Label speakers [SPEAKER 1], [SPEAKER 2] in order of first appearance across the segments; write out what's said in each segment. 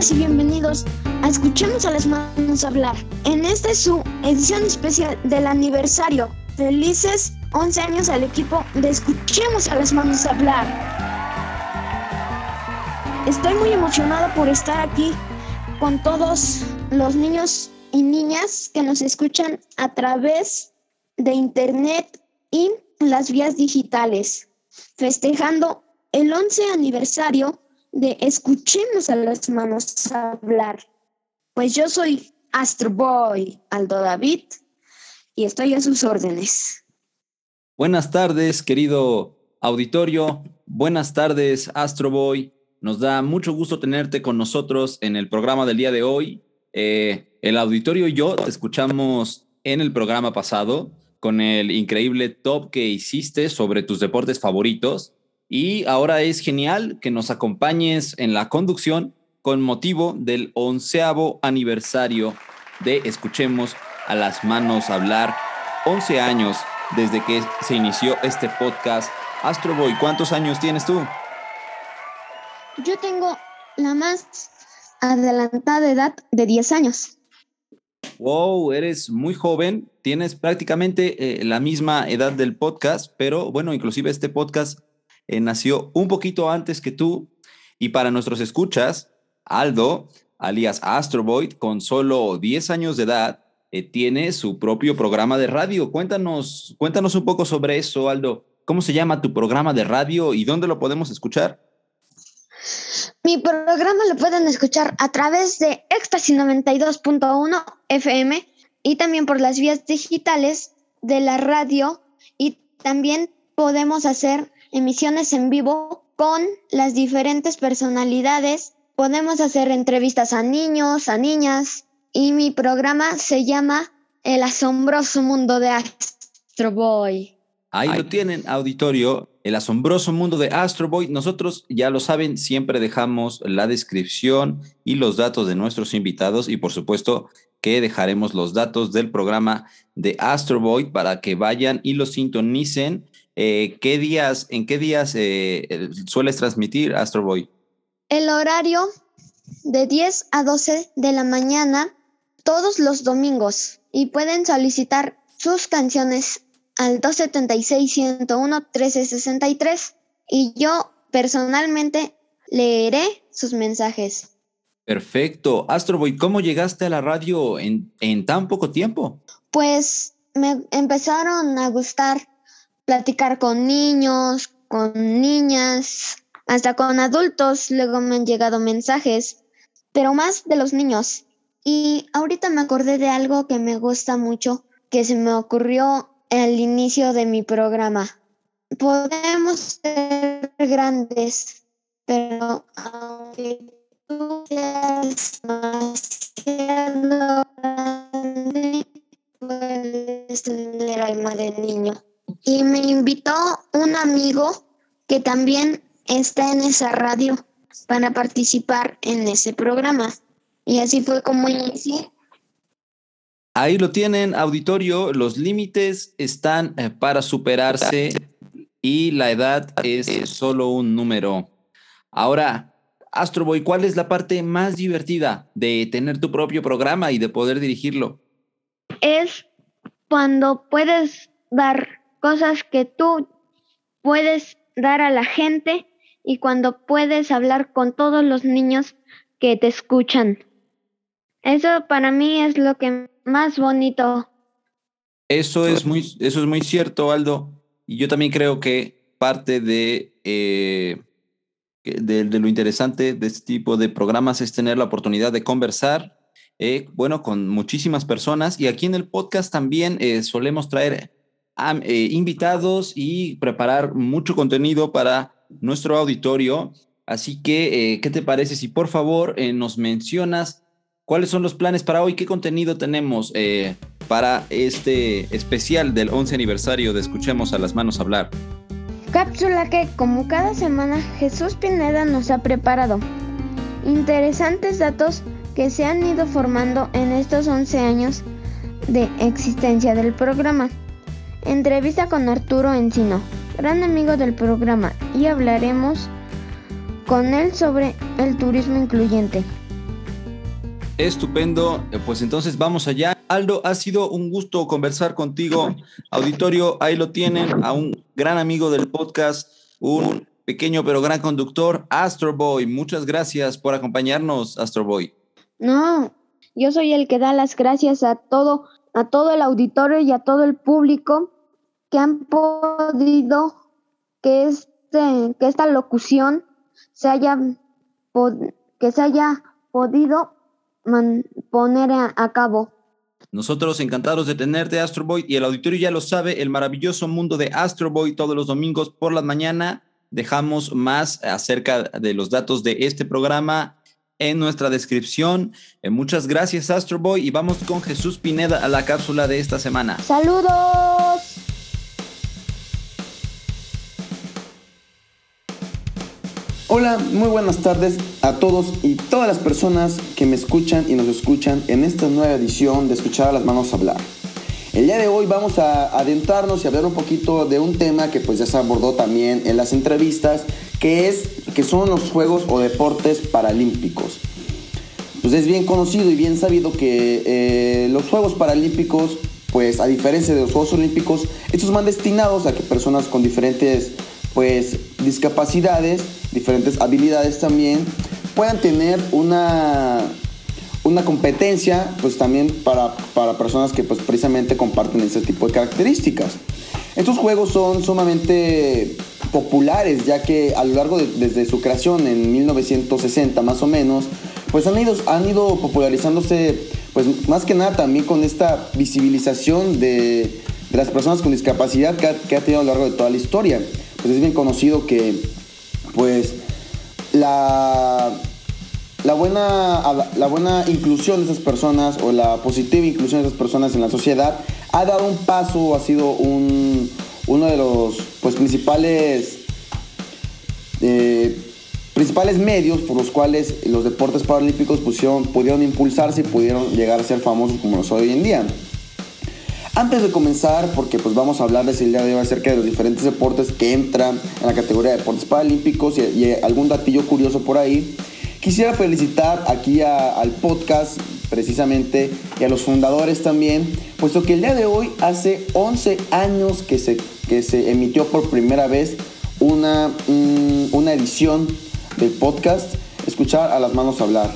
[SPEAKER 1] Y bienvenidos a Escuchemos a las manos hablar. En esta es su edición especial del aniversario. Felices 11 años al equipo de Escuchemos a las manos hablar. Estoy muy emocionada por estar aquí con todos los niños y niñas que nos escuchan a través de internet y las vías digitales, festejando el 11 aniversario de Escuchemos a las manos hablar. Pues yo soy Astro Boy Aldo David y estoy a sus órdenes.
[SPEAKER 2] Buenas tardes, querido auditorio. Buenas tardes, Astro Boy. Nos da mucho gusto tenerte con nosotros en el programa del día de hoy. Eh, el auditorio y yo te escuchamos en el programa pasado con el increíble top que hiciste sobre tus deportes favoritos. Y ahora es genial que nos acompañes en la conducción con motivo del onceavo aniversario de Escuchemos a las manos hablar. 11 años desde que se inició este podcast. Astro Boy, ¿cuántos años tienes tú?
[SPEAKER 1] Yo tengo la más adelantada edad de 10 años.
[SPEAKER 2] Wow, eres muy joven, tienes prácticamente eh, la misma edad del podcast, pero bueno, inclusive este podcast eh, nació un poquito antes que tú. Y para nuestros escuchas, Aldo, alias Astroboy, con solo 10 años de edad, eh, tiene su propio programa de radio. Cuéntanos, cuéntanos un poco sobre eso, Aldo. ¿Cómo se llama tu programa de radio y dónde lo podemos escuchar?
[SPEAKER 1] Mi programa lo pueden escuchar a través de Ecstasy 92.1 FM y también por las vías digitales de la radio y también podemos hacer emisiones en vivo con las diferentes personalidades. Podemos hacer entrevistas a niños, a niñas y mi programa se llama El asombroso mundo de Astro Boy.
[SPEAKER 2] Ahí lo tienen, auditorio el asombroso mundo de Astro Boy. Nosotros, ya lo saben, siempre dejamos la descripción y los datos de nuestros invitados y por supuesto que dejaremos los datos del programa de Astro Boy para que vayan y lo sintonicen. Eh, ¿Qué días, en qué días eh, sueles transmitir Astro Boy?
[SPEAKER 1] El horario de 10 a 12 de la mañana todos los domingos y pueden solicitar sus canciones al 276-101-1363 y yo personalmente leeré sus mensajes.
[SPEAKER 2] Perfecto. Astroboy, ¿cómo llegaste a la radio en, en tan poco tiempo?
[SPEAKER 1] Pues me empezaron a gustar platicar con niños, con niñas, hasta con adultos. Luego me han llegado mensajes, pero más de los niños. Y ahorita me acordé de algo que me gusta mucho, que se me ocurrió el inicio de mi programa. Podemos ser grandes, pero aunque tú seas demasiado grande, puedes tener alma de niño. Y me invitó un amigo que también está en esa radio para participar en ese programa. Y así fue como inicié.
[SPEAKER 2] Ahí lo tienen, auditorio. Los límites están eh, para superarse y la edad es solo un número. Ahora, Astroboy, ¿cuál es la parte más divertida de tener tu propio programa y de poder dirigirlo?
[SPEAKER 1] Es cuando puedes dar cosas que tú puedes dar a la gente y cuando puedes hablar con todos los niños que te escuchan. Eso para mí es lo que más bonito.
[SPEAKER 2] Eso es muy, eso es muy cierto, Aldo. Y yo también creo que parte de, eh, de, lo interesante de este tipo de programas es tener la oportunidad de conversar, eh, bueno, con muchísimas personas. Y aquí en el podcast también eh, solemos traer invitados y preparar mucho contenido para nuestro auditorio. Así que, ¿qué te parece si por favor nos mencionas ¿Cuáles son los planes para hoy? ¿Qué contenido tenemos eh, para este especial del 11 aniversario de Escuchemos a las Manos Hablar?
[SPEAKER 1] Cápsula que, como cada semana, Jesús Pineda nos ha preparado. Interesantes datos que se han ido formando en estos 11 años de existencia del programa. Entrevista con Arturo Encino, gran amigo del programa, y hablaremos con él sobre el turismo incluyente.
[SPEAKER 2] Estupendo. Eh, pues entonces vamos allá. Aldo, ha sido un gusto conversar contigo. Auditorio, ahí lo tienen, a un gran amigo del podcast, un pequeño pero gran conductor, Astro Boy. Muchas gracias por acompañarnos, Astro Boy.
[SPEAKER 1] No, yo soy el que da las gracias a todo, a todo el auditorio y a todo el público que han podido que este, que esta locución se haya que se haya podido poner a, cabo.
[SPEAKER 2] Nosotros encantados de tenerte, Astro Boy, y el auditorio ya lo sabe, el maravilloso mundo de Astro Boy todos los domingos por la mañana. Dejamos más acerca de los datos de este programa en nuestra descripción. Eh, muchas gracias, Astro Boy, y vamos con Jesús Pineda a la cápsula de esta semana.
[SPEAKER 1] ¡Saludos!
[SPEAKER 3] Hola, muy buenas tardes a todos y todas las personas que me escuchan y nos escuchan en esta nueva edición de Escuchar a las Manos Hablar. El día de hoy vamos a adentrarnos y hablar un poquito de un tema que pues ya se abordó también en las entrevistas, que es que son los Juegos o Deportes Paralímpicos. Pues es bien conocido y bien sabido que eh, los Juegos Paralímpicos, pues a diferencia de los Juegos Olímpicos, estos van destinados a que personas con diferentes pues discapacidades, diferentes habilidades también, puedan tener una, una competencia pues también para, personas que pues precisamente comparten ese tipo de características. Estos juegos son sumamente populares ya que a lo largo de, desde su creación en 1960 más o menos pues han ido, han ido popularizándose pues más que nada también con esta visibilización de, las personas con discapacidad que que ha tenido a lo largo de toda la historia pues es bien conocido que pues la, la, buena, la buena inclusión de esas personas o la positiva inclusión de esas personas en la sociedad ha dado un paso, ha sido un, uno de los pues, principales, eh, principales medios por los cuales los deportes paralímpicos pusieron, pudieron impulsarse y pudieron llegar a ser famosos como lo son hoy en día. Antes de comenzar, porque pues vamos a hablarles el día de hoy acerca de los diferentes deportes que entran en la categoría de deportes paralímpicos y, algún datillo curioso por ahí, quisiera felicitar aquí al podcast precisamente y a los fundadores también, puesto que el día de hoy hace 11 años que se, que se emitió por primera vez una, una edición del podcast Escuchar a las manos hablar.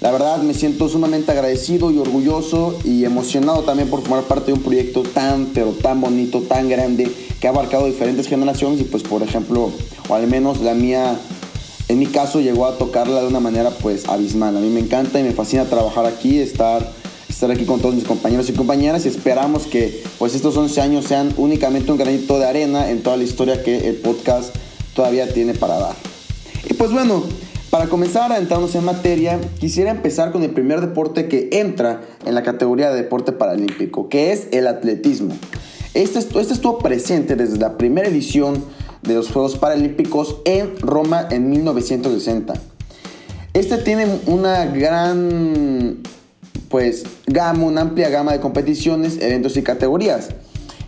[SPEAKER 3] La verdad me siento sumamente agradecido y orgulloso y emocionado también por formar parte de un proyecto tan, pero tan bonito, tan grande, que ha abarcado diferentes generaciones y pues por ejemplo, o al menos la mía, en mi caso llegó a tocarla de una manera pues abismal. A mí me encanta y me fascina trabajar aquí, estar, estar aquí con todos mis compañeros y compañeras y esperamos que pues estos 11 años sean únicamente un granito de arena en toda la historia que el podcast todavía tiene para dar. Y pues bueno, para comenzar a entrarnos en materia, quisiera empezar con el primer deporte que entra en la categoría de deporte paralímpico, que es el atletismo. Este, este estuvo presente desde la primera edición de los Juegos Paralímpicos en Roma en 1960. Este tiene una gran pues gama, una amplia gama de competiciones, eventos y categorías.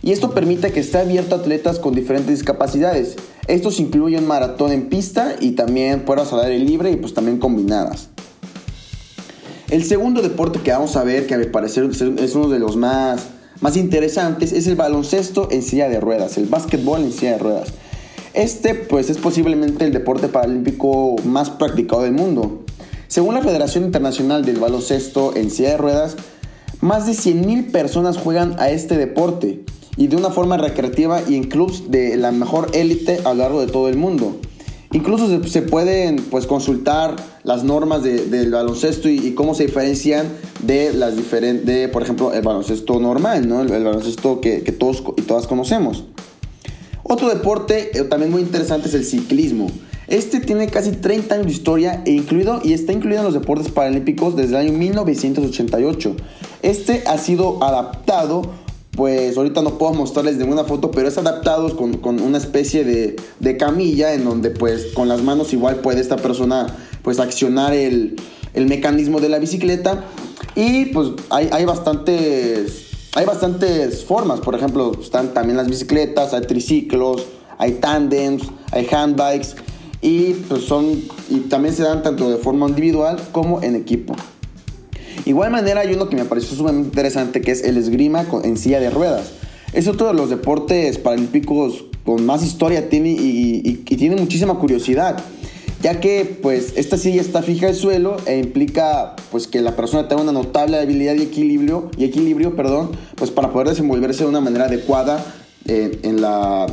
[SPEAKER 3] Y esto permite que esté abierto a atletas con diferentes discapacidades, estos incluyen maratón en pista y también pruebas al aire libre y pues también combinadas. El segundo deporte que vamos a ver, que a mi parecer es uno de los más, más interesantes, es el baloncesto en silla de ruedas, el básquetbol en silla de ruedas. Este pues es posiblemente el deporte paralímpico más practicado del mundo. Según la Federación Internacional del Baloncesto en silla de ruedas, más de 100.000 personas juegan a este deporte y de una forma recreativa y en clubs de la mejor élite a lo largo de todo el mundo. Incluso se, pueden pues, consultar las normas del baloncesto y, cómo se diferencian de las diferentes, por ejemplo, el baloncesto normal, ¿no? el, baloncesto que, todos y todas conocemos. Otro deporte eh, también muy interesante es el ciclismo. Este tiene casi 30 años de historia e incluido, y está incluido en los deportes paralímpicos desde el año 1988. Este ha sido adaptado pues ahorita no puedo mostrarles ninguna foto, pero es adaptado con, una especie de, camilla en donde pues con las manos igual puede esta persona pues accionar el, mecanismo de la bicicleta y pues hay, bastantes hay bastantes formas, por ejemplo están también las bicicletas, hay triciclos, hay tandems, hay handbikes y pues son y también se dan tanto de forma individual como en equipo. Igual manera hay uno que me pareció sumamente interesante que es el esgrima en silla de ruedas. Es otro de los deportes paralímpicos con más historia tiene y, tiene muchísima curiosidad ya que pues esta silla está fija al suelo e implica pues que la persona tenga una notable habilidad y equilibrio, y equilibrio perdón, pues para poder desenvolverse de una manera adecuada eh, en, la,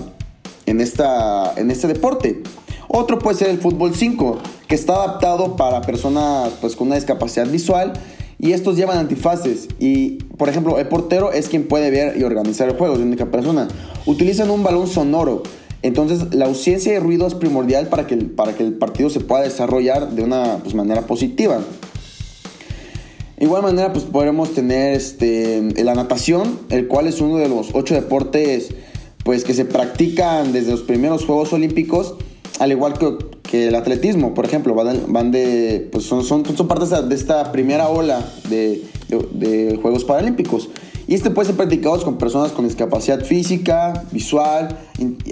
[SPEAKER 3] en, esta, en este deporte. Otro puede ser el fútbol 5, que está adaptado para personas pues, con una discapacidad visual y estos llevan antifaces y, por ejemplo, el portero es quien puede ver y organizar el juego, la única persona. Utilizan un balón sonoro, entonces la ausencia de ruido es primordial para que el, para que el partido se pueda desarrollar de una pues, manera positiva. De igual manera, pues podremos tener este, la natación, el cual es uno de los ocho deportes pues, que se practican desde los primeros Juegos Olímpicos, al igual que, el atletismo, por ejemplo, van de, pues son, son, son partes de esta primera ola de, de, Juegos Paralímpicos. Y este puede ser practicado con personas con discapacidad física, visual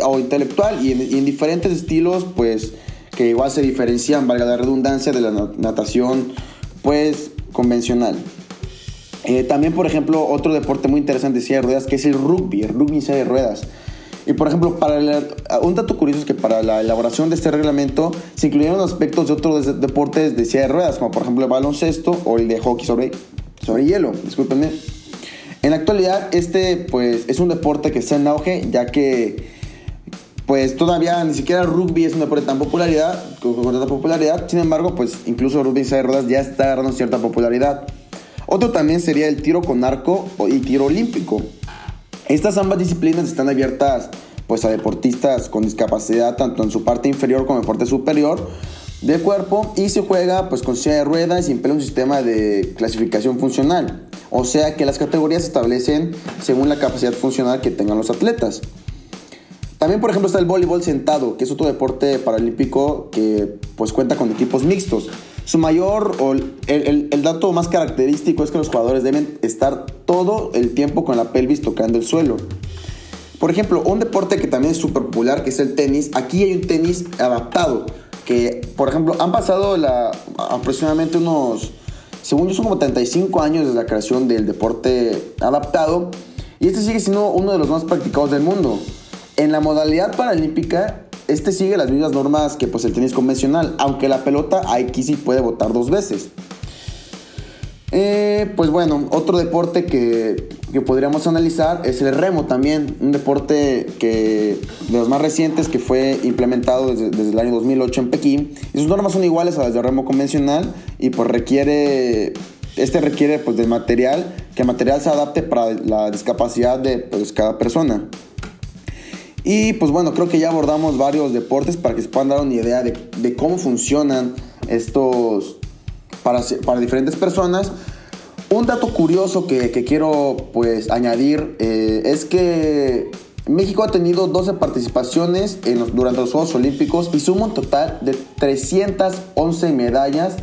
[SPEAKER 3] o intelectual y en, diferentes estilos, pues que igual se diferencian, valga la redundancia, de la natación, pues convencional. Eh, también, por ejemplo, otro deporte muy interesante de silla de ruedas, que es el rugby, el rugby silla de ruedas. Y por ejemplo, para un dato curioso es que para la elaboración de este reglamento se incluyeron aspectos de otros deportes de silla de ruedas, como por ejemplo el baloncesto o el de hockey sobre, sobre hielo, discúlpenme. En la actualidad, este pues es un deporte que está en auge, ya que pues todavía ni siquiera rugby es un deporte tan popularidad, con tanta popularidad. Sin embargo, pues incluso rugby de ruedas ya está agarrando cierta popularidad. Otro también sería el tiro con arco y tiro olímpico. Estas ambas disciplinas están abiertas pues a deportistas con discapacidad tanto en su parte inferior como en parte superior del cuerpo y se juega pues con silla de ruedas y emplea un sistema de clasificación funcional. O sea que las categorías se establecen según la capacidad funcional que tengan los atletas. También, por ejemplo, está el voleibol sentado, que es otro deporte paralímpico que pues cuenta con equipos mixtos. Su mayor, o el, el, dato más característico es que los jugadores deben estar todo el tiempo con la pelvis tocando el suelo. Por ejemplo, un deporte que también es súper popular, que es el tenis, aquí hay un tenis adaptado, que por ejemplo han pasado la, aproximadamente unos, según son como 35 años desde la creación del deporte adaptado, y este sigue siendo uno de los más practicados del mundo. En la modalidad paralímpica, este sigue las mismas normas que pues, el tenis convencional, aunque la pelota aquí sí puede botar dos veces. Eh, pues bueno, otro deporte que, podríamos analizar es el remo también, un deporte que de los más recientes que fue implementado desde, el año 2008 en Pekín. Y sus normas son iguales a las del remo convencional y pues requiere, este requiere pues del material, que el material se adapte para la discapacidad de pues, cada persona. Y pues bueno, creo que ya abordamos varios deportes para que se puedan dar una idea de, cómo funcionan estos para, para, diferentes personas. Un dato curioso que, quiero pues añadir eh, es que México ha tenido 12 participaciones en durante los Juegos Olímpicos y suma un total de 311 medallas.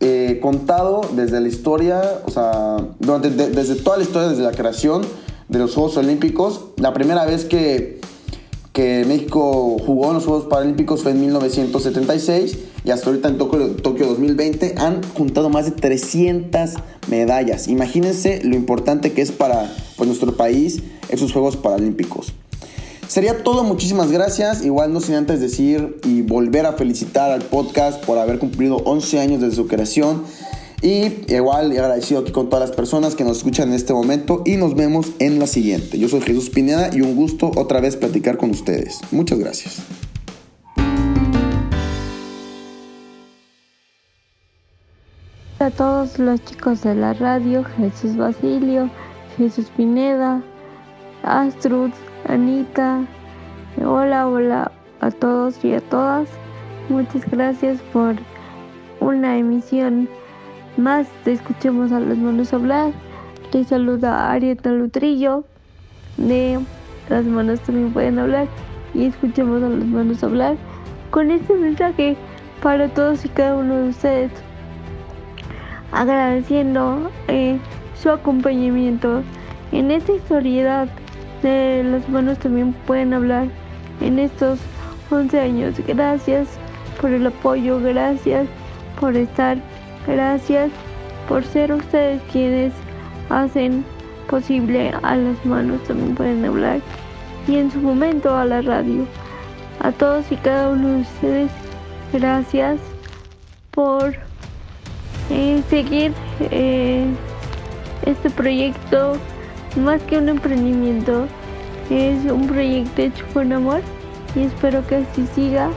[SPEAKER 3] Eh, contado desde la historia, o sea, durante, desde toda la historia, desde la creación de los Juegos Olímpicos. La primera vez que que México jugó en los Juegos Paralímpicos fue en 1976 y hasta ahorita en Tokio, 2020 han juntado más de 300 medallas. Imagínense lo importante que es para pues, nuestro país esos Juegos Paralímpicos. Sería todo, muchísimas gracias. Igual no sin antes decir y volver a felicitar al podcast por haber cumplido 11 años desde su creación. Y igual agradecido aquí con todas las personas que nos escuchan en este momento y nos vemos en la siguiente. Yo soy Jesús Pineda y un gusto otra vez platicar con ustedes. Muchas gracias.
[SPEAKER 4] A todos los chicos de la radio, Jesús Basilio, Jesús Pineda, Astrud, Anita, hola, hola a todos y a todas. Muchas gracias por una emisión más te escuchemos a las manos hablar. Te saluda Arieta Lutrillo de Las manos también pueden hablar y escuchemos a las manos hablar con este mensaje para todos y cada uno de ustedes. Agradeciendo eh, su acompañamiento en esta historiedad de las manos también pueden hablar en estos 11 años. Gracias por el apoyo, gracias por estar Gracias por ser ustedes quienes hacen posible a las manos también pueden hablar y en su momento a la radio. A todos y cada uno de ustedes, gracias por seguir eh, este proyecto más que un emprendimiento, es un proyecto hecho con amor y espero que así siga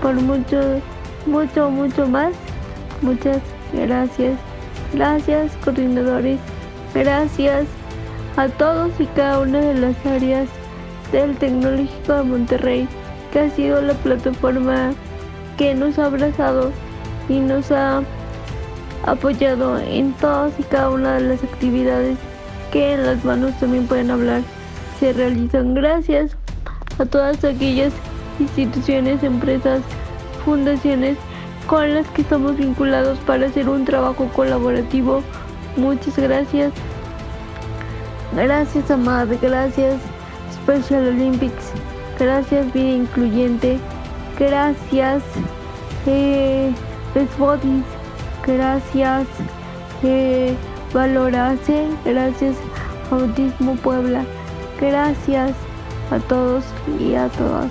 [SPEAKER 4] por mucho, mucho, mucho más. Muchas gracias. Gracias coordinadores. Gracias a todos y cada una de las áreas del Tecnológico de Monterrey, que ha sido la plataforma que nos ha abrazado y nos ha apoyado en todas y cada una de las actividades que en las manos también pueden hablar se realizan. Gracias a todas aquellas instituciones, empresas, fundaciones con las que estamos vinculados para hacer un trabajo colaborativo. Muchas gracias. Gracias, Amad. Gracias, Special Olympics. Gracias, Vida Incluyente. Gracias, eh. Gracias, Valorase. Gracias, Autismo Puebla. Gracias a todos y a todas.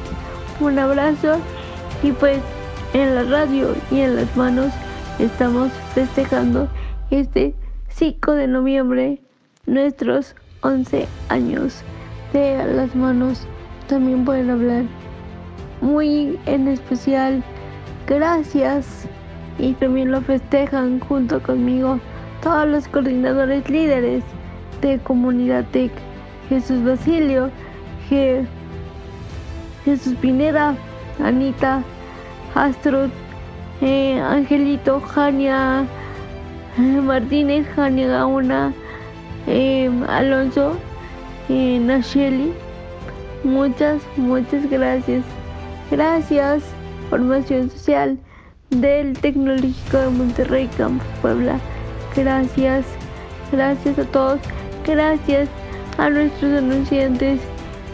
[SPEAKER 4] Un abrazo y pues en la radio y en las manos estamos festejando este 5 de noviembre nuestros 11 años de las manos también pueden hablar. Muy en especial, gracias y también lo festejan junto conmigo todos los coordinadores líderes de Comunidad TEC, Jesús Basilio, Jesús Pineda, Anita, Astro, eh, Angelito, Jania eh, Martínez, Jania Gauna, eh, Alonso, Nacheli. Muchas, muchas gracias. Gracias, Formación Social del Tecnológico de Monterrey, Campus Puebla. Gracias, gracias a todos. Gracias a nuestros anunciantes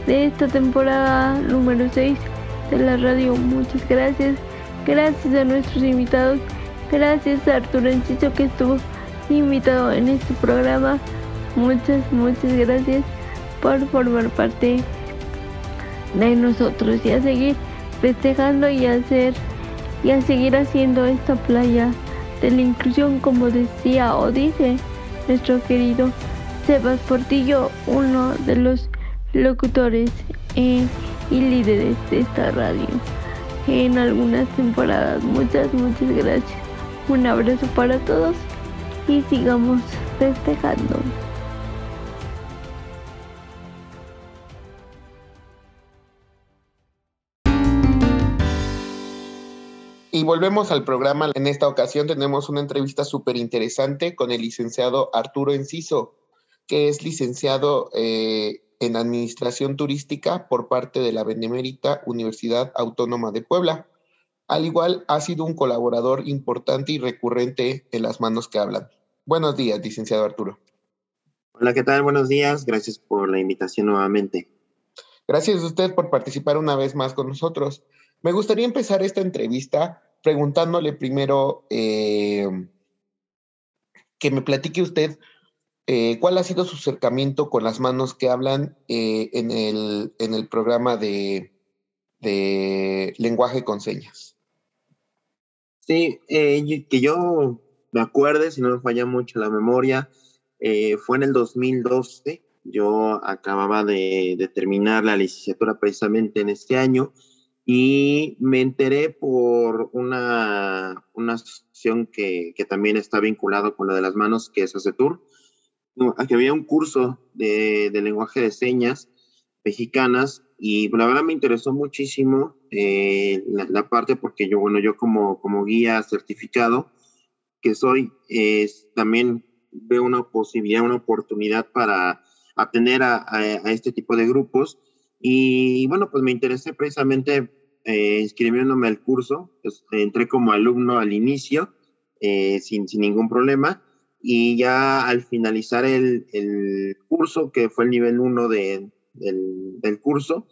[SPEAKER 4] de esta temporada número 6 de la radio. Muchas gracias. Gracias a nuestros invitados. Gracias a Arturo Enciso que estuvo invitado en este programa. Muchas, muchas gracias por formar parte de nosotros y a seguir festejando y a hacer y a seguir haciendo esta playa de la inclusión como decía o dice nuestro querido Sebas Portillo, uno de los locutores y líderes de esta radio en algunas temporadas. Muchas, muchas gracias. Un abrazo para todos y sigamos festejando.
[SPEAKER 5] Y volvemos al programa. En esta ocasión tenemos una entrevista súper interesante con el licenciado Arturo Enciso, que es licenciado eh, en Administración Turística por parte de la Benemérita Universidad Autónoma de Puebla. Al igual, ha sido un colaborador importante y recurrente en las manos que hablan. Buenos días, licenciado Arturo.
[SPEAKER 6] Hola, ¿qué tal? Buenos días. Gracias por la invitación nuevamente.
[SPEAKER 5] Gracias a usted por participar una vez más con nosotros. Me gustaría empezar esta entrevista preguntándole primero eh, que me platique usted eh, ¿Cuál ha sido su acercamiento con las manos que hablan eh, en, el, en, el, programa de, lenguaje con señas?
[SPEAKER 6] Sí, que yo me acuerde, si no me falla mucho la memoria, fue en el 2012. Yo acababa de, terminar la licenciatura precisamente en este año y me enteré por una, una asociación que, que también está vinculada con la de las manos, que es ACETUR. Que había un curso de, lenguaje de señas mexicanas y la verdad me interesó muchísimo eh, la, parte porque yo, bueno, yo como, como guía certificado que soy, también veo una posibilidad, una oportunidad para atender a, este tipo de grupos. Y bueno, pues me interesé precisamente eh, inscribiéndome al curso, pues, entré como alumno al inicio eh, sin, sin ningún problema y ya al finalizar el, el curso, que fue el nivel 1 de, del, del, curso,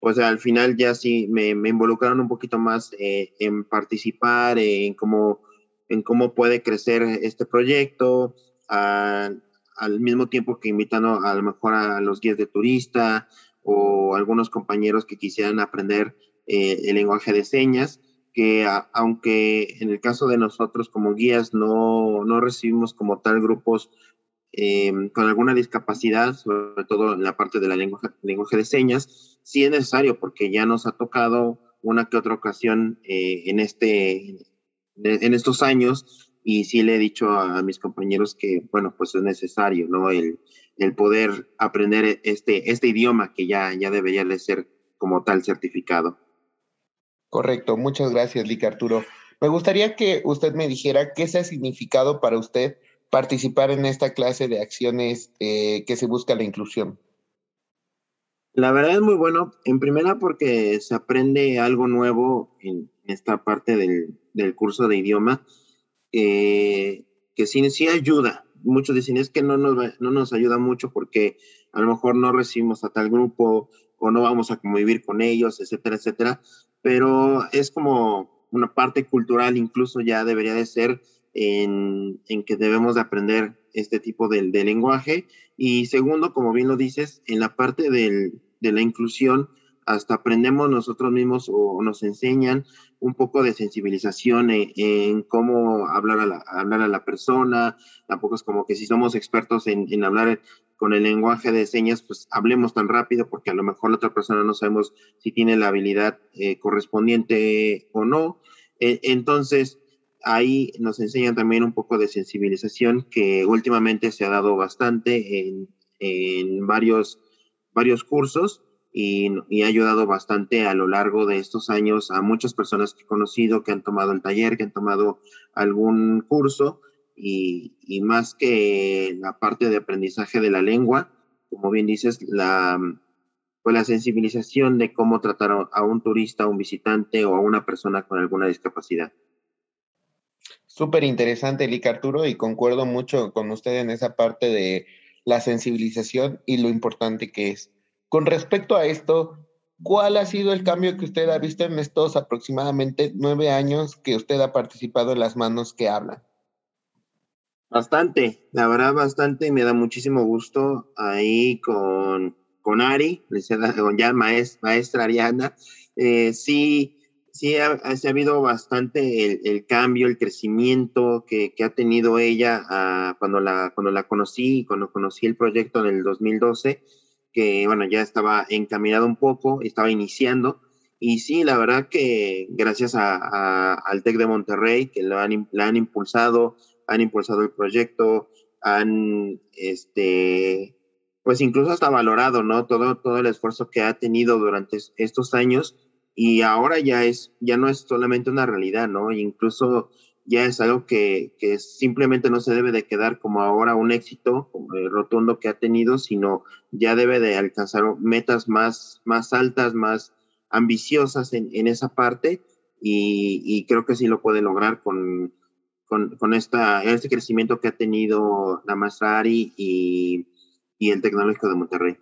[SPEAKER 6] pues al final ya sí me, me involucraron un poquito más eh, en participar, en como en cómo puede crecer este proyecto, al mismo tiempo que invitan a lo mejor a los guías de turista o algunos compañeros que quisieran aprender eh, el lenguaje de señas, que aunque en el caso de nosotros como guías no, no recibimos como tal grupos eh, con alguna discapacidad, sobre todo en la parte de la lengua, lenguaje de señas, sí es necesario porque ya nos ha tocado una que otra ocasión eh, en, este, en estos años y sí le he dicho a, mis compañeros que, bueno, pues es necesario, ¿no? El, el poder aprender este, este idioma que ya, ya debería de ser como tal certificado.
[SPEAKER 5] Correcto, muchas gracias, Lick Arturo. Me gustaría que usted me dijera qué se ha significado para usted participar en esta clase de acciones eh, que se busca la inclusión.
[SPEAKER 6] La verdad es muy bueno, en primera porque se aprende algo nuevo en esta parte del, del curso de idioma, eh, que sí, sí ayuda. Muchos dicen es que no nos, no nos ayuda mucho porque a lo mejor no recibimos a tal grupo o no vamos a convivir con ellos, etcétera, etcétera. Pero es como una parte cultural, incluso ya debería de ser en, en que debemos de aprender este tipo de, de, lenguaje. Y segundo, como bien lo dices, en la parte del, de la inclusión, hasta aprendemos nosotros mismos o nos enseñan un poco de sensibilización en, cómo hablar a, la, hablar a la persona. Tampoco es como que si somos expertos en, en, hablar con el lenguaje de señas, pues hablemos tan rápido porque a lo mejor la otra persona no sabemos si tiene la habilidad eh, correspondiente o no. E, entonces, ahí nos enseñan también un poco de sensibilización que últimamente se ha dado bastante en, en varios, varios cursos y, ha ayudado bastante a lo largo de estos años a muchas personas que he conocido que han tomado el taller, que han tomado algún curso y, más que la parte de aprendizaje de la lengua, como bien dices, la, pues la sensibilización de cómo tratar a un turista, a un visitante o a una persona con alguna discapacidad.
[SPEAKER 5] Súper interesante, Lick Arturo, y concuerdo mucho con usted en esa parte de la sensibilización y lo importante que es. Con respecto a esto, ¿cuál ha sido el cambio que usted ha visto en estos aproximadamente nueve años que usted ha participado en las manos que hablan?
[SPEAKER 6] Bastante, la verdad bastante, me da muchísimo gusto ahí con, con Ari, con ya maestra, Ariana. Eh, sí, sí ha, ha, habido bastante el, cambio, el crecimiento que, ha tenido ella ah, cuando, la, cuando la conocí, cuando conocí el proyecto en el 2012 que bueno, ya estaba encaminado un poco, estaba iniciando. Y sí, la verdad que gracias a, al TEC de Monterrey, que lo han, la han impulsado, han impulsado el proyecto, han, este, pues incluso hasta valorado, ¿no? Todo, todo el esfuerzo que ha tenido durante estos años y ahora ya es, ya no es solamente una realidad, ¿no? Incluso ya es algo que, que, simplemente no se debe de quedar como ahora un éxito rotundo que ha tenido, sino ya debe de alcanzar metas más, más altas, más ambiciosas en, en esa parte y, y, creo que sí lo puede lograr con, con, con esta, este crecimiento que ha tenido la maestra Ari y, y el Tecnológico de Monterrey.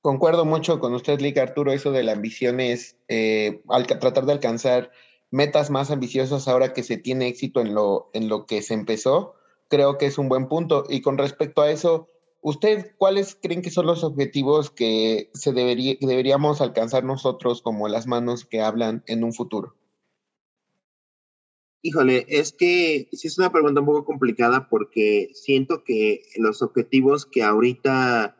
[SPEAKER 5] Concuerdo mucho con usted, Lick Arturo, eso de la ambición es eh, al tratar de alcanzar metas más ambiciosas ahora que se tiene éxito en lo, en lo que se empezó, creo que es un buen punto. Y con respecto a eso, ¿usted cuáles creen que son los objetivos que se debería, deberíamos alcanzar nosotros como las manos que hablan en un futuro?
[SPEAKER 6] Híjole, es que sí es una pregunta un poco complicada porque siento que los objetivos que ahorita,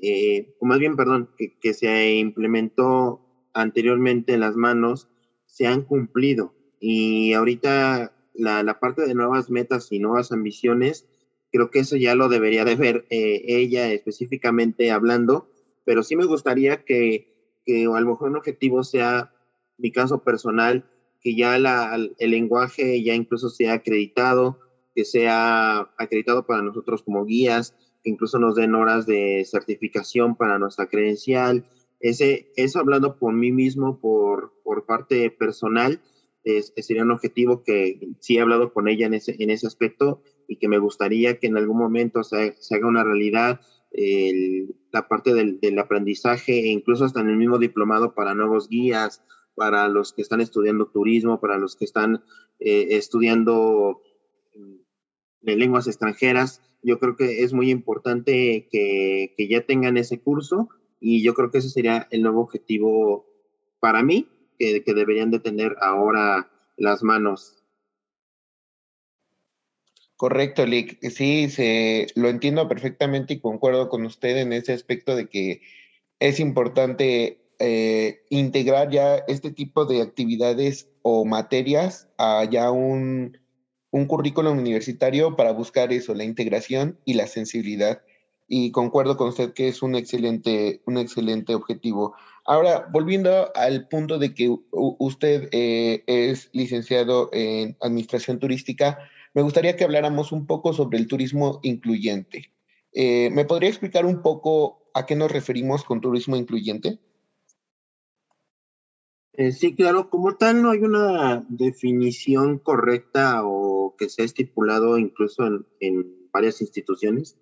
[SPEAKER 6] eh, o más bien, perdón, que, que se implementó anteriormente en las manos, se han cumplido. Y ahorita la, la, parte de nuevas metas y nuevas ambiciones, creo que eso ya lo debería de ver eh, ella específicamente hablando, pero sí me gustaría que, que a lo mejor un objetivo sea mi caso personal, que ya la, el lenguaje ya incluso sea acreditado, que sea acreditado para nosotros como guías, que incluso nos den horas de certificación para nuestra credencial, ese, eso hablando por mí mismo, por, por parte personal, es, sería un objetivo que sí he hablado con ella en ese, en ese aspecto y que me gustaría que en algún momento se, se haga una realidad el, la parte del, del, aprendizaje e incluso hasta en el mismo diplomado para nuevos guías para los que están estudiando turismo, para los que están eh, estudiando mm, lenguas extranjeras. Yo creo que es muy importante que, que, ya tengan ese curso y yo creo que ese sería el nuevo objetivo para mí, que, deberían de tener ahora las manos.
[SPEAKER 5] Correcto, Lick. Sí, se, lo entiendo perfectamente y concuerdo con usted en ese aspecto de que es importante eh, integrar ya este tipo de actividades o materias a ya un, un currículum universitario para buscar eso, la integración y la sensibilidad. Y concuerdo con usted que es un excelente, un excelente objetivo. Ahora, volviendo al punto de que usted eh, es licenciado en Administración Turística, me gustaría que habláramos un poco sobre el turismo incluyente. Eh, ¿Me podría explicar un poco a qué nos referimos con turismo incluyente?
[SPEAKER 6] Eh, sí, claro, como tal no hay una definición correcta o que sea estipulado incluso en, en varias instituciones,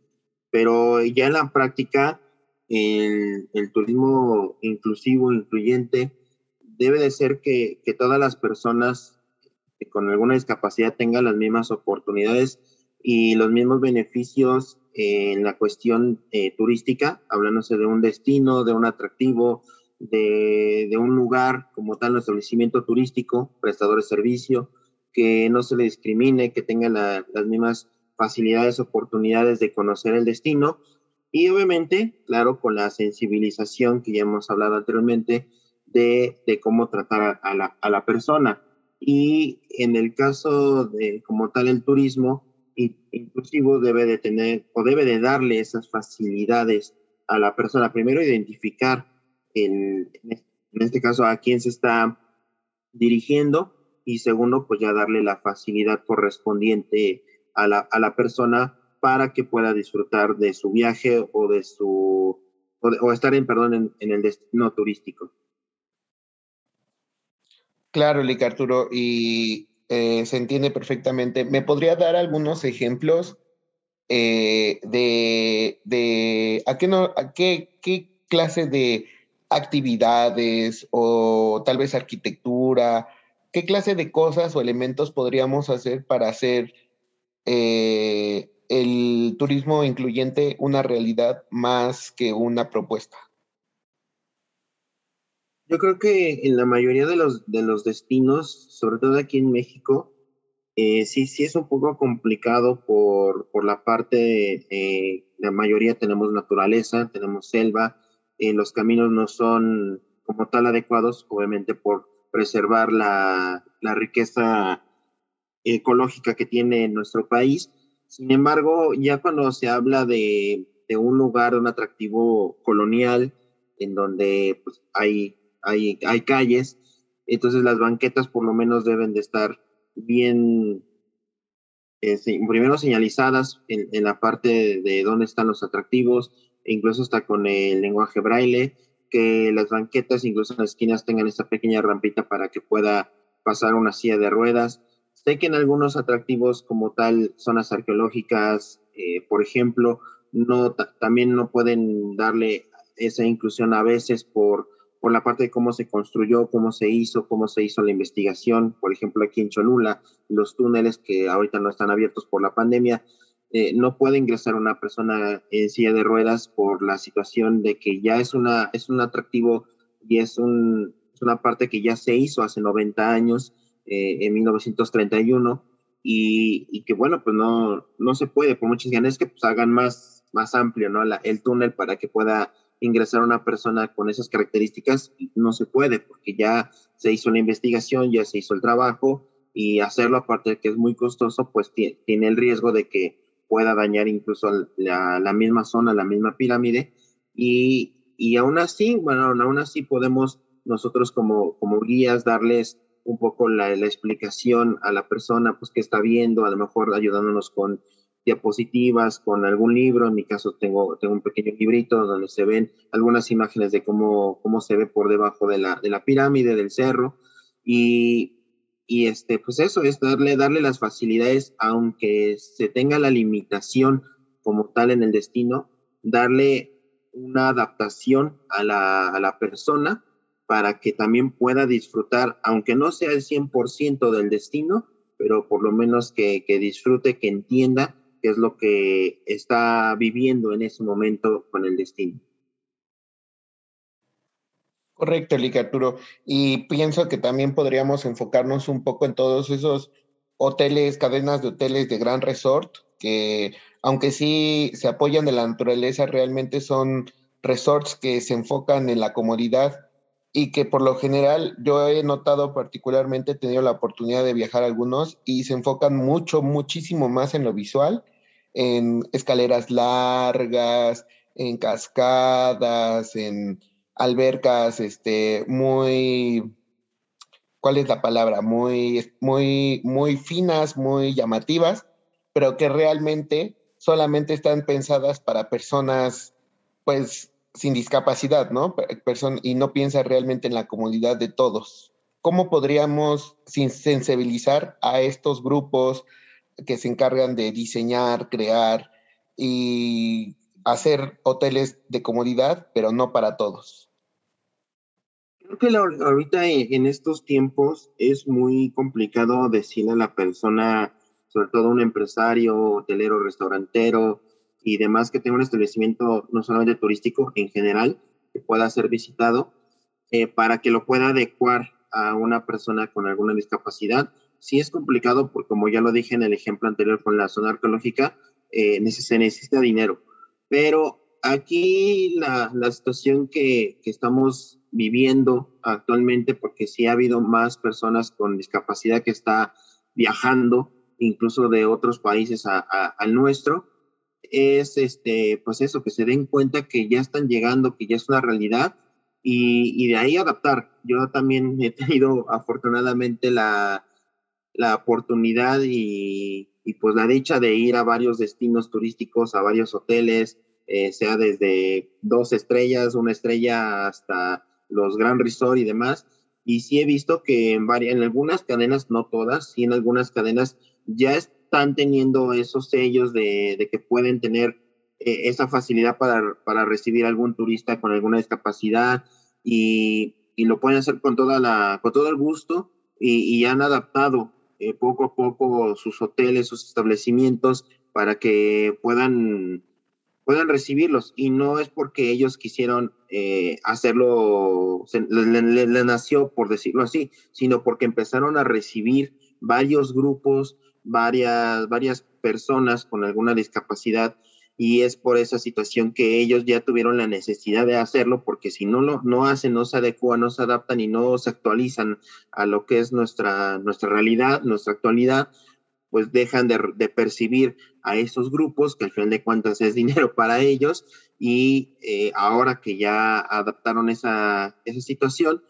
[SPEAKER 6] pero ya en la práctica el, el turismo inclusivo, incluyente, debe de ser que, que todas las personas con alguna discapacidad tengan las mismas oportunidades y los mismos beneficios en la cuestión eh, turística, hablándose de un destino, de un atractivo, de, de, un lugar como tal, un establecimiento turístico, prestador de servicio, que no se le discrimine, que tenga la, las mismas facilidades, oportunidades de conocer el destino y obviamente, claro, con la sensibilización que ya hemos hablado anteriormente de, cómo tratar a la, a la, persona. Y en el caso de como tal el turismo inclusivo debe de tener o debe de darle esas facilidades a la persona. Primero, identificar el, en este caso a quién se está dirigiendo y segundo, pues ya darle la facilidad correspondiente a la, a la persona para que pueda disfrutar de su viaje o de su o, estar en perdón en, el destino turístico.
[SPEAKER 5] Claro, Lic Arturo, y eh, se entiende perfectamente. ¿Me podría dar algunos ejemplos eh, de, de, a qué no, a qué, qué clase de actividades o tal vez arquitectura, qué clase de cosas o elementos podríamos hacer para hacer eh, el turismo incluyente una realidad más que una propuesta?
[SPEAKER 6] Yo creo que en la mayoría de los, de los destinos, sobre todo aquí en México, eh, sí, sí es un poco complicado por, por la parte, eh, la mayoría tenemos naturaleza, tenemos selva, eh, los caminos no son como tal adecuados, obviamente por preservar la, la riqueza ecológica que tiene nuestro país, sin embargo, ya cuando se habla de, de un lugar, un atractivo colonial, en donde pues, hay, hay, hay calles, entonces las banquetas por lo menos deben de estar bien, eh, primero señalizadas en, la parte de, de dónde están los atractivos, e incluso hasta con el lenguaje braille, que las banquetas incluso en las esquinas tengan esta pequeña rampita para que pueda pasar una silla de ruedas. Sé que en algunos atractivos como tal, zonas arqueológicas, eh, por ejemplo, no también no pueden darle esa inclusión a veces por, por la parte de cómo se construyó, cómo se hizo, cómo se hizo la investigación. Por ejemplo, aquí en Cholula, los túneles que ahorita no están abiertos por la pandemia, eh, no puede ingresar una persona en silla de ruedas por la situación de que ya es, una, es un atractivo y es, un, es una parte que ya se hizo hace 90 años eh, en 1931 y, y, que bueno, pues no, no se puede, por muchas ganas que pues hagan más, más amplio ¿no? La, el túnel para que pueda ingresar una persona con esas características, no se puede porque ya se hizo la investigación, ya se hizo el trabajo y hacerlo aparte de que es muy costoso, pues tiene el riesgo de que pueda dañar incluso la, la misma zona, la misma pirámide y, y aún así, bueno, aún así podemos nosotros como, como guías darles un poco la, explicación a la persona pues que está viendo, a lo mejor ayudándonos con diapositivas, con algún libro, en mi caso tengo, tengo un pequeño librito donde se ven algunas imágenes de cómo, cómo se ve por debajo de la, de la pirámide, del cerro, y, y este, pues eso es darle, darle las facilidades, aunque se tenga la limitación como tal en el destino, darle una adaptación a la, a la persona para que también pueda disfrutar, aunque no sea el 100% del destino, pero por lo menos que, que disfrute, que entienda qué es lo que está viviendo en ese momento con el destino.
[SPEAKER 5] Correcto, Licaturo. Y pienso que también podríamos enfocarnos un poco en todos esos hoteles, cadenas de hoteles de gran resort, que aunque sí se apoyan de la naturaleza, realmente son resorts que se enfocan en la comodidad y que por lo general yo he notado particularmente, he tenido la oportunidad de viajar algunos y se enfocan mucho, muchísimo más en lo visual, en escaleras largas, en cascadas, en albercas este, muy, ¿cuál es la palabra? Muy, muy, muy finas, muy llamativas, pero que realmente solamente están pensadas para personas, pues, sin discapacidad, ¿no? y no piensa realmente en la comodidad de todos. ¿Cómo podríamos sensibilizar a estos grupos que se encargan de diseñar, crear y hacer hoteles de comodidad, pero no para todos?
[SPEAKER 6] Creo que ahorita en estos tiempos es muy complicado decirle a la persona, sobre todo un empresario, hotelero, restaurantero y demás que tenga un establecimiento no solamente turístico en general, que pueda ser visitado, eh, para que lo pueda adecuar a una persona con alguna discapacidad. Sí es complicado porque, como ya lo dije en el ejemplo anterior con la zona arqueológica, eh, se necesita dinero. Pero aquí la, la situación que, que estamos viviendo actualmente, porque sí ha habido más personas con discapacidad que está viajando, incluso de otros países al nuestro, es este, pues eso, que se den cuenta que ya están llegando, que ya es una realidad y, de ahí adaptar. Yo también he tenido afortunadamente la, la oportunidad y, y, pues la dicha de ir a varios destinos turísticos, a varios hoteles, eh, sea desde dos estrellas, una estrella hasta los Gran Resort y demás. Y sí he visto que en, varias, en algunas cadenas, no todas, sí en algunas cadenas ya están teniendo esos sellos de, que pueden tener eh, esa facilidad para, para, recibir algún turista con alguna discapacidad y, y, lo pueden hacer con, toda la, con todo el gusto y, y han adaptado eh, poco a poco sus hoteles, sus establecimientos para que puedan puedan recibirlos. Y no es porque ellos quisieron eh, hacerlo, le, nació por decirlo así, sino porque empezaron a recibir varios grupos, varias, varias personas con alguna discapacidad y es por esa situación que ellos ya tuvieron la necesidad de hacerlo porque si no lo no hacen, no se adecúan, no se adaptan y no se actualizan a lo que es nuestra, nuestra realidad, nuestra actualidad, pues dejan de, percibir a esos grupos, que al final de cuentas es dinero para ellos, y eh, ahora que ya adaptaron esa, esa, situación,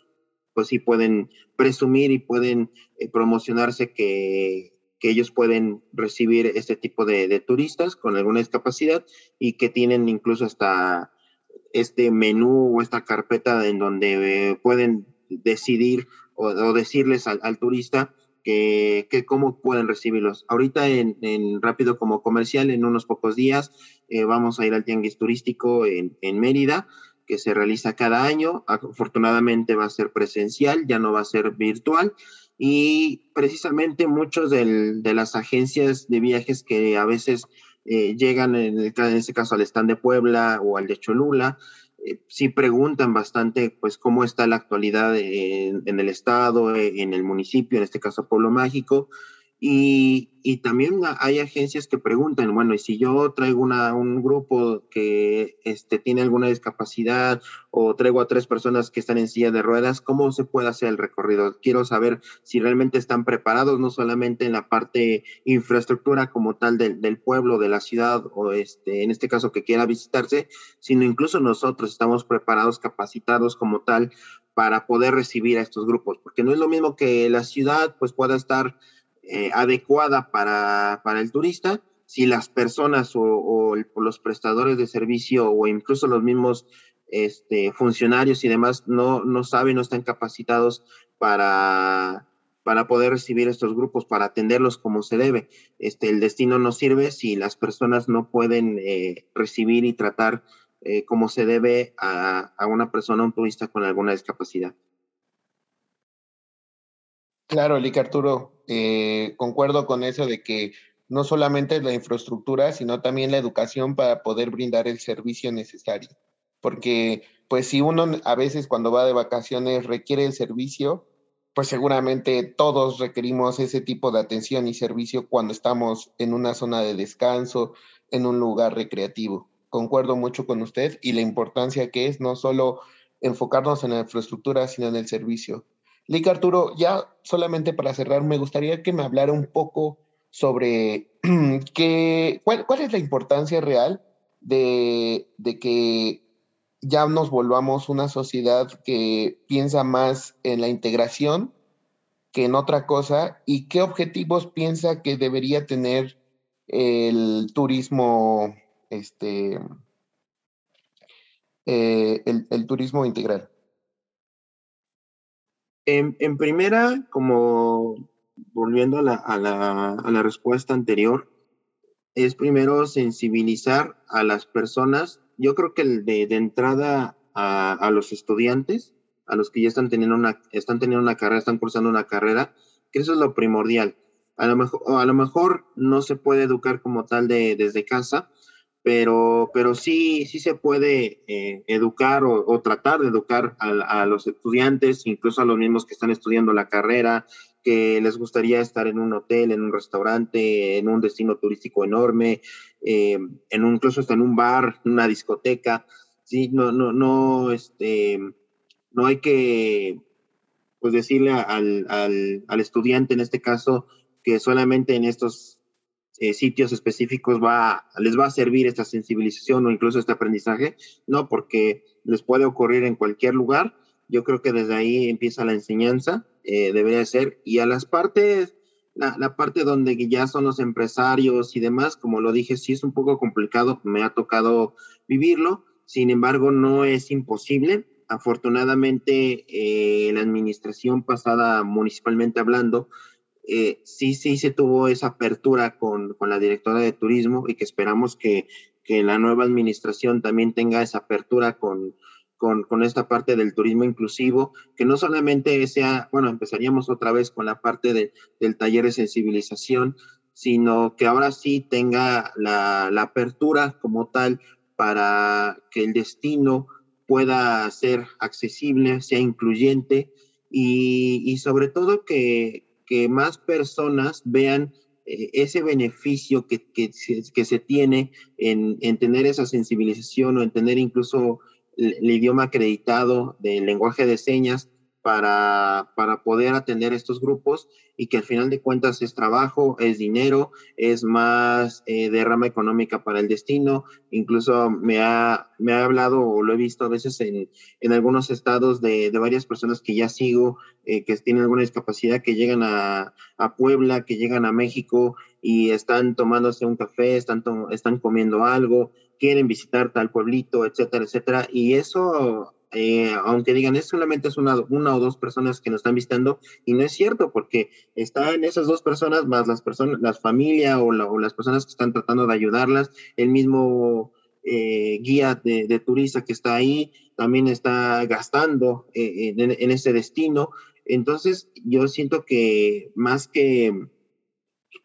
[SPEAKER 6] pues sí pueden presumir y pueden eh, promocionarse que, que, ellos pueden recibir este tipo de, de, turistas con alguna discapacidad y que tienen incluso hasta este menú o esta carpeta en donde pueden decidir o, decirles al, turista que, cómo pueden recibirlos. Ahorita en, Rápido como comercial, en unos pocos días, eh, vamos a ir al tianguis turístico en, Mérida, que se realiza cada año. Afortunadamente va a ser presencial, ya no va a ser virtual. Y precisamente muchos de las agencias de viajes que a veces eh, llegan, en, en este caso al stand de Puebla o al de Cholula, eh, sí preguntan bastante, pues, cómo está la actualidad en, el estado, en el municipio, en este caso Pueblo Mágico, y, y, también hay agencias que preguntan, bueno, y si yo traigo una, un grupo que este, tiene alguna discapacidad o traigo a tres personas que están en silla de ruedas, ¿cómo se puede hacer el recorrido? Quiero saber si realmente están preparados, no solamente en la parte infraestructura como tal del, del pueblo, de la ciudad, o este, en este caso que quiera visitarse, sino incluso nosotros estamos preparados, capacitados como tal para poder recibir a estos grupos, porque no es lo mismo que la ciudad pues pueda estar eh, adecuada para, para, el turista, si las personas o, los prestadores de servicio o incluso los mismos este, funcionarios y demás no, no saben, no están capacitados para, para poder recibir estos grupos, para atenderlos como se debe. Este, el destino no sirve si las personas no pueden eh, recibir y tratar eh, como se debe a, a, una persona, un turista con alguna discapacidad.
[SPEAKER 5] Claro, Lic Arturo, eh, concuerdo con eso de que no solamente la infraestructura, sino también la educación para poder brindar el servicio necesario. Porque, pues, si uno a veces cuando va de vacaciones requiere el servicio, pues seguramente todos requerimos ese tipo de atención y servicio cuando estamos en una zona de descanso, en un lugar recreativo. Concuerdo mucho con usted y la importancia que es no solo enfocarnos en la infraestructura, sino en el servicio. Lick Arturo, ya solamente para cerrar, me gustaría que me hablara un poco sobre cuál, es la importancia real de, de que ya nos volvamos una sociedad que piensa más en la integración que en otra cosa y qué objetivos piensa que debería tener el turismo, este, eh, el, turismo integral.
[SPEAKER 6] En, primera, como volviendo a la, a, la, a la respuesta anterior, es primero sensibilizar a las personas yo creo que el de, entrada a, los estudiantes, a los que ya están teniendo una, están teniendo una carrera, están cursando una carrera, que eso es lo primordial. A lo mejor, a lo mejor no se puede educar como tal de, desde casa, pero, pero sí, sí se puede eh, educar o, tratar de educar a, a, los estudiantes, incluso a los mismos que están estudiando la carrera, que les gustaría estar en un hotel, en un restaurante, en un destino turístico enorme, eh, en un, incluso hasta en un bar, una discoteca, sí, no, no, no, este, no hay que, pues decirle al, al, al estudiante en este caso que solamente en estos eh, sitios específicos va, les va a servir esta sensibilización o incluso este aprendizaje, no, porque les puede ocurrir en cualquier lugar. Yo creo que desde ahí empieza la enseñanza, eh, debería ser, y a las partes la, parte donde ya son los empresarios y demás, como lo dije, sí es un poco complicado, me ha tocado vivirlo, sin embargo, no es imposible. Afortunadamente, eh, la administración pasada, municipalmente hablando, eh, sí, sí se tuvo esa apertura con, con, la directora de turismo y que esperamos que, que la nueva administración también tenga esa apertura con, con, esta parte del turismo inclusivo, que no solamente sea, bueno, empezaríamos otra vez con la parte del taller de sensibilización, sino que ahora sí tenga la, apertura como tal para que el destino pueda ser accesible, sea incluyente y, sobre todo que, más personas vean eh, ese beneficio que, que, se, tiene en, en, tener esa sensibilización o en tener incluso el, idioma acreditado del lenguaje de señas para, para poder atender estos grupos y que al final de cuentas es trabajo, es dinero, es más eh, derrama económica para el destino. Incluso me ha, me ha hablado o lo he visto a veces en, en algunos estados de, de, varias personas que ya sigo, eh, que tienen alguna discapacidad, que llegan a, a, Puebla, que llegan a México y están tomándose un café, están, están comiendo algo, quieren visitar tal pueblito, etcétera, etcétera. Y eso, eh, aunque digan, es solamente es una, una, o dos personas que nos están visitando, y no es cierto, porque están esas dos personas más las personas, las familias o, las personas que están tratando de ayudarlas, el mismo eh, guía de, turista que está ahí también está gastando eh, en, en ese destino. Entonces, yo siento que más que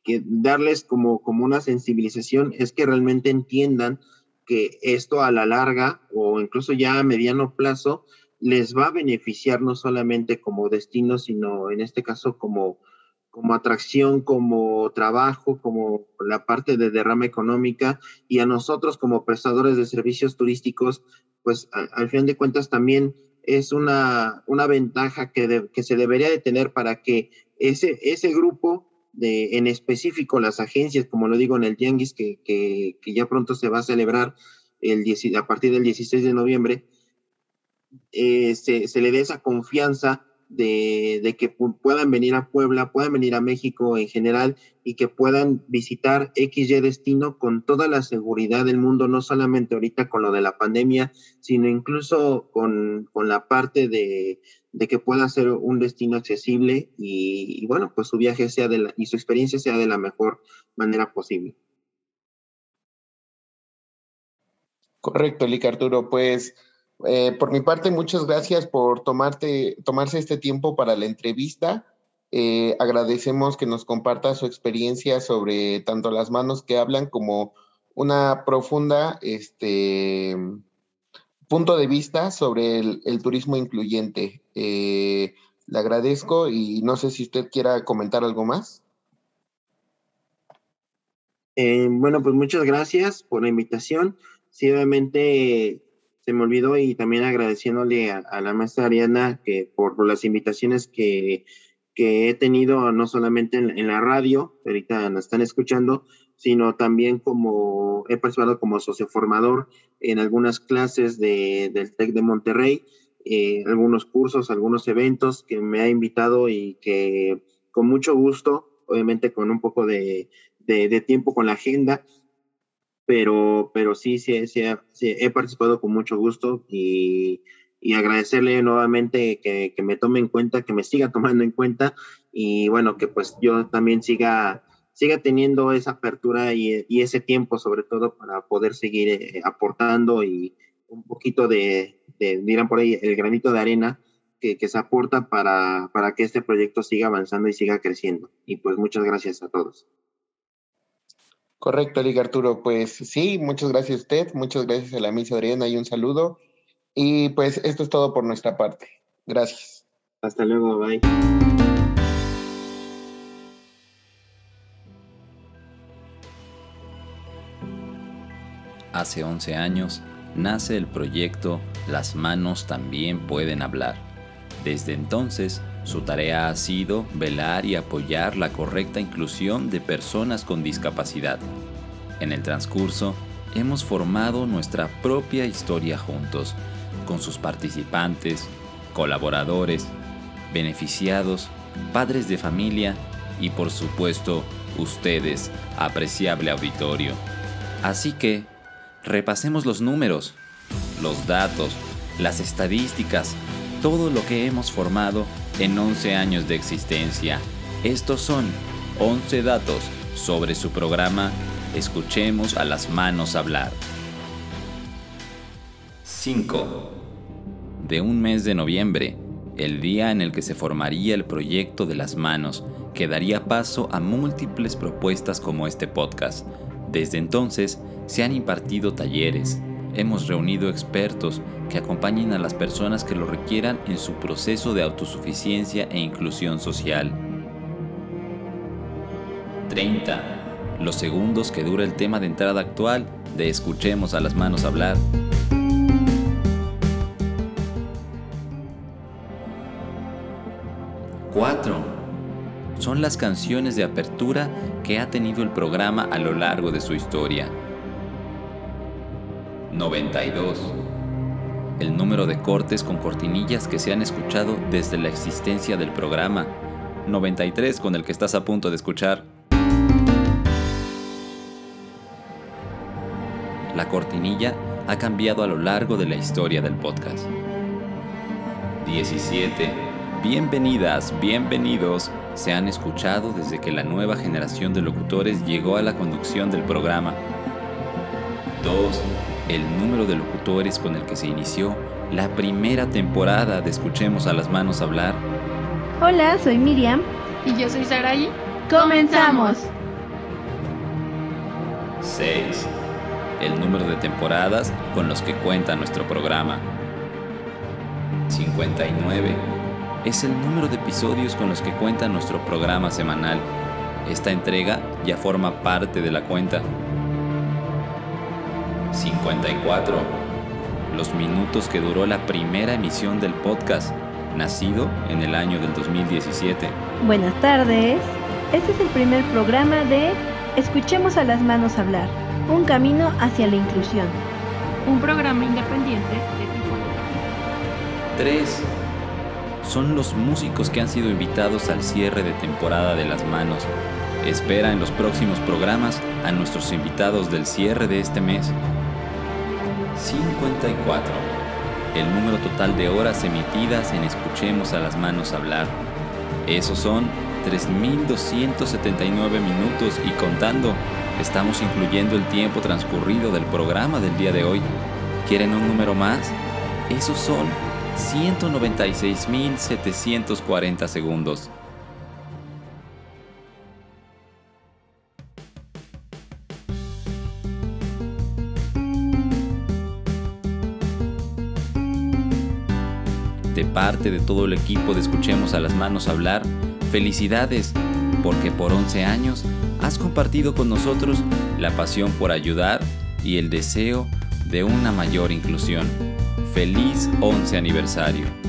[SPEAKER 6] que darles como, como una sensibilización es que realmente entiendan que esto a la larga o incluso ya a mediano plazo les va a beneficiar no solamente como destino, sino en este caso como, como atracción, como trabajo, como la parte de derrama económica y a nosotros como prestadores de servicios turísticos, pues al fin de cuentas también es una, una ventaja que, que se debería de tener para que ese, ese grupo de, en específico las agencias, como lo digo en el Tianguis, que, que, ya pronto se va a celebrar el a partir del 16 de noviembre, eh, se, se, le dé esa confianza de, que puedan venir a Puebla, puedan venir a México en general y que puedan visitar XY destino con toda la seguridad del mundo, no solamente ahorita con lo de la pandemia, sino incluso con, con la parte de, de que pueda ser un destino accesible y, bueno, pues su viaje sea de la, y su experiencia sea de la mejor manera posible.
[SPEAKER 5] Correcto, Lic Arturo. Pues eh, por mi parte, muchas gracias por tomarte, tomarse este tiempo para la entrevista. Eh, agradecemos que nos comparta su experiencia sobre tanto las manos que hablan como una profunda este, punto de vista sobre el, turismo incluyente. Eh, le agradezco y no sé si usted quiera comentar algo más.
[SPEAKER 6] Bueno, pues muchas gracias por la invitación. Sí, obviamente se me olvidó y también agradeciéndole a, la maestra Ariana que por, las invitaciones que, he tenido no solamente en, la radio, ahorita nos están escuchando, sino también como he participado como socioformador en algunas clases de, del TEC de Monterrey, eh, algunos cursos, algunos eventos que me ha invitado y que con mucho gusto, obviamente con un poco de, de, tiempo con la agenda, pero, pero sí, sí, sí, he participado con mucho gusto y, y agradecerle nuevamente que, que, me tome en cuenta, que me siga tomando en cuenta y bueno, que pues yo también siga, siga teniendo esa apertura y, y ese tiempo sobre todo para poder seguir eh, aportando y un poquito de, de, dirán por ahí, el granito de arena que, que se aporta para, para que este proyecto siga avanzando y siga creciendo. Y pues muchas gracias a todos.
[SPEAKER 5] Correcto, Liga Arturo. Pues sí, muchas gracias a usted, muchas gracias a la misa Adriana y un saludo. Y pues esto es todo por nuestra parte. Gracias.
[SPEAKER 6] Hasta luego, bye.
[SPEAKER 2] Hace 11 años nace el proyecto Las manos también pueden hablar. Desde entonces, su tarea ha sido velar y apoyar la correcta inclusión de personas con discapacidad. En el transcurso, hemos formado nuestra propia historia juntos, con sus participantes, colaboradores, beneficiados, padres de familia y por supuesto ustedes, apreciable auditorio. Así que, repasemos los números, los datos, las estadísticas, todo lo que hemos formado en 11 años de existencia. Estos son 11 datos sobre su programa Escuchemos a las manos hablar. 5. De un mes de noviembre, el día en el que se formaría el proyecto de las manos, que daría paso a múltiples propuestas como este podcast. Desde entonces se han impartido talleres, hemos reunido expertos que acompañen a las personas que lo requieran en su proceso de autosuficiencia e inclusión social. 30. Los segundos que dura el tema de entrada actual de Escuchemos a las manos hablar. Son las canciones de apertura que ha tenido el programa a lo largo de su historia. 92. El número de cortes con cortinillas que se han escuchado desde la existencia del programa. 93 con el que estás a punto de escuchar. La cortinilla ha cambiado a lo largo de la historia del podcast. 17. Bienvenidas, bienvenidos. Se han escuchado desde que la nueva generación de locutores llegó a la conducción del programa. 2 el número de locutores con el que se inició la primera temporada de Escuchemos a las Manos Hablar.
[SPEAKER 7] Hola, soy Miriam.
[SPEAKER 8] Y yo soy Saray.
[SPEAKER 7] ¡Comenzamos!
[SPEAKER 2] 6. El número de temporadas con los que cuenta nuestro programa. 59. Es el número de episodios con los que cuenta nuestro programa semanal. Esta entrega ya forma parte de la cuenta. 54. Los minutos que duró la primera emisión del podcast, nacido en el año del 2017.
[SPEAKER 7] Buenas tardes. Este es el primer programa de Escuchemos a las manos hablar, un camino hacia la inclusión.
[SPEAKER 8] Un programa independiente de tipo
[SPEAKER 2] 3. Son los músicos que han sido invitados al cierre de temporada de las manos. Espera en los próximos programas a nuestros invitados del cierre de este mes 54. El número total de horas emitidas en Escuchemos a las manos hablar. Esos son 3.279 minutos y contando. Estamos incluyendo el tiempo transcurrido del programa del día de hoy. ¿Quieren un número más? Esos son 196.740 segundos. Parte de todo el equipo de Escuchemos a las Manos Hablar, felicidades, porque por 11 años has compartido con nosotros la pasión por ayudar y el deseo de una mayor inclusión. Feliz 11 aniversario.